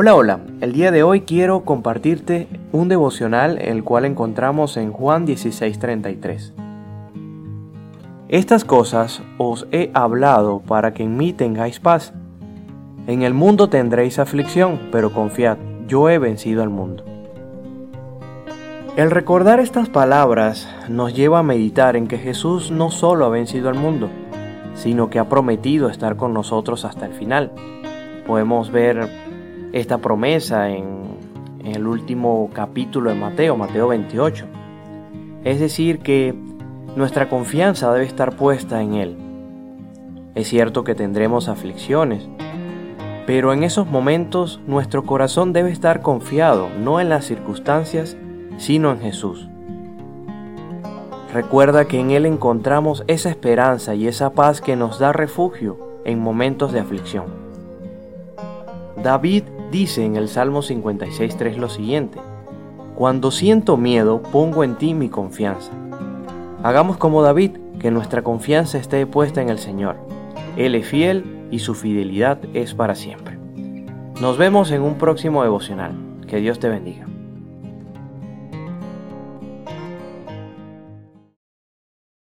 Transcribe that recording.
Hola, hola. El día de hoy quiero compartirte un devocional el cual encontramos en Juan 16:33. Estas cosas os he hablado para que en mí tengáis paz. En el mundo tendréis aflicción, pero confiad, yo he vencido al mundo. El recordar estas palabras nos lleva a meditar en que Jesús no solo ha vencido al mundo, sino que ha prometido estar con nosotros hasta el final. Podemos ver esta promesa en, el último capítulo de Mateo, Mateo 28. Es decir, que nuestra confianza debe estar puesta en Él. Es cierto que tendremos aflicciones, pero en esos momentos nuestro corazón debe estar confiado no en las circunstancias, sino en Jesús. Recuerda que en Él encontramos esa esperanza y esa paz que nos da refugio en momentos de aflicción. David dice en el Salmo 56.3 lo siguiente, Cuando siento miedo, pongo en ti mi confianza. Hagamos como David, que nuestra confianza esté puesta en el Señor. Él es fiel y su fidelidad es para siempre. Nos vemos en un próximo devocional. Que Dios te bendiga.